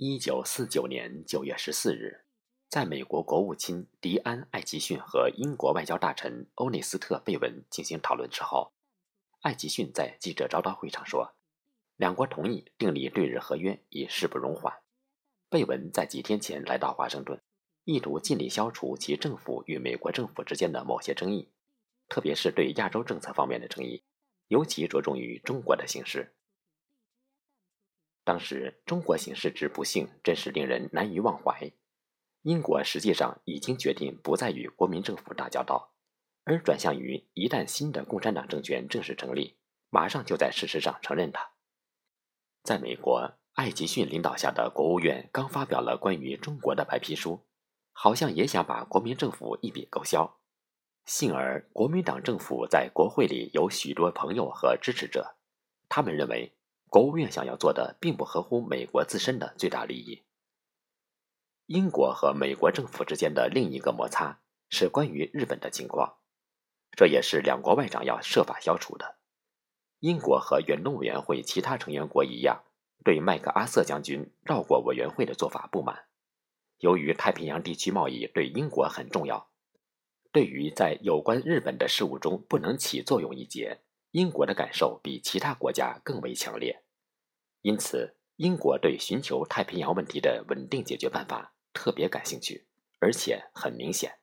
一九四九年九月十四日，在美国国务卿迪安·艾吉逊和英国外交大臣欧内斯特·贝文进行讨论之后，艾吉逊在记者招待会上说：“两国同意订立对日合约，已势不容缓。”贝文在几天前来到华盛顿，意图尽力消除其政府与美国政府之间的某些争议，特别是对亚洲政策方面的争议，尤其着重于中国的形势。当时中国形势之不幸，真是令人难以忘怀。英国实际上已经决定不再与国民政府打交道，而转向于一旦新的共产党政权正式成立，马上就在事实上承认它。在美国，艾吉逊领导下的国务院刚发表了关于中国的白皮书，好像也想把国民政府一笔勾销。幸而国民党政府在国会里有许多朋友和支持者，他们认为。国务院想要做的并不合乎美国自身的最大利益。英国和美国政府之间的另一个摩擦是关于日本的情况，这也是两国外长要设法消除的。英国和远东委员会其他成员国一样，对麦克阿瑟将军绕过委员会的做法不满。由于太平洋地区贸易对英国很重要，对于在有关日本的事务中不能起作用一节。英国的感受比其他国家更为强烈，因此英国对寻求太平洋问题的稳定解决办法特别感兴趣，而且很明显。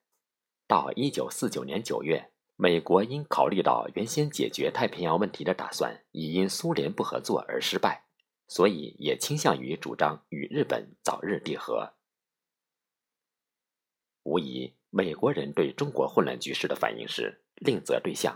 到一九四九年九月，美国因考虑到原先解决太平洋问题的打算已因苏联不合作而失败，所以也倾向于主张与日本早日缔和。无疑，美国人对中国混乱局势的反应是另择对象。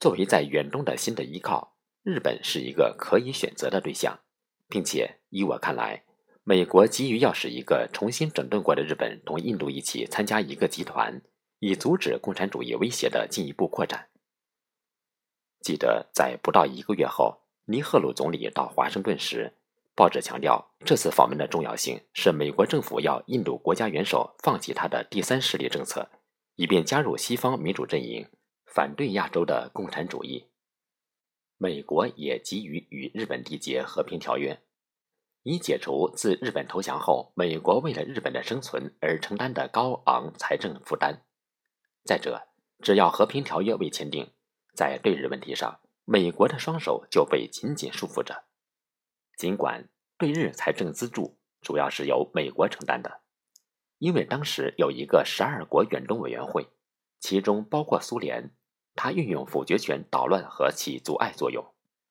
作为在远东的新的依靠，日本是一个可以选择的对象，并且依我看来，美国急于要使一个重新整顿过的日本同印度一起参加一个集团，以阻止共产主义威胁的进一步扩展。记得在不到一个月后，尼赫鲁总理到华盛顿时，报纸强调这次访问的重要性是美国政府要印度国家元首放弃他的第三势力政策，以便加入西方民主阵营。反对亚洲的共产主义，美国也急于与日本缔结和平条约，以解除自日本投降后美国为了日本的生存而承担的高昂财政负担。再者，只要和平条约未签订，在对日问题上，美国的双手就被紧紧束缚着。尽管对日财政资助主要是由美国承担的，因为当时有一个十二国远东委员会，其中包括苏联。他运用否决权捣乱和起阻碍作用。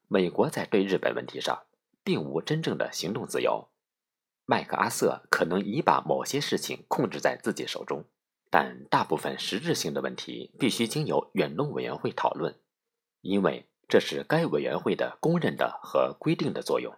美国在对日本问题上并无真正的行动自由。麦克阿瑟可能已把某些事情控制在自己手中，但大部分实质性的问题必须经由远东委员会讨论，因为这是该委员会的公认的和规定的作用。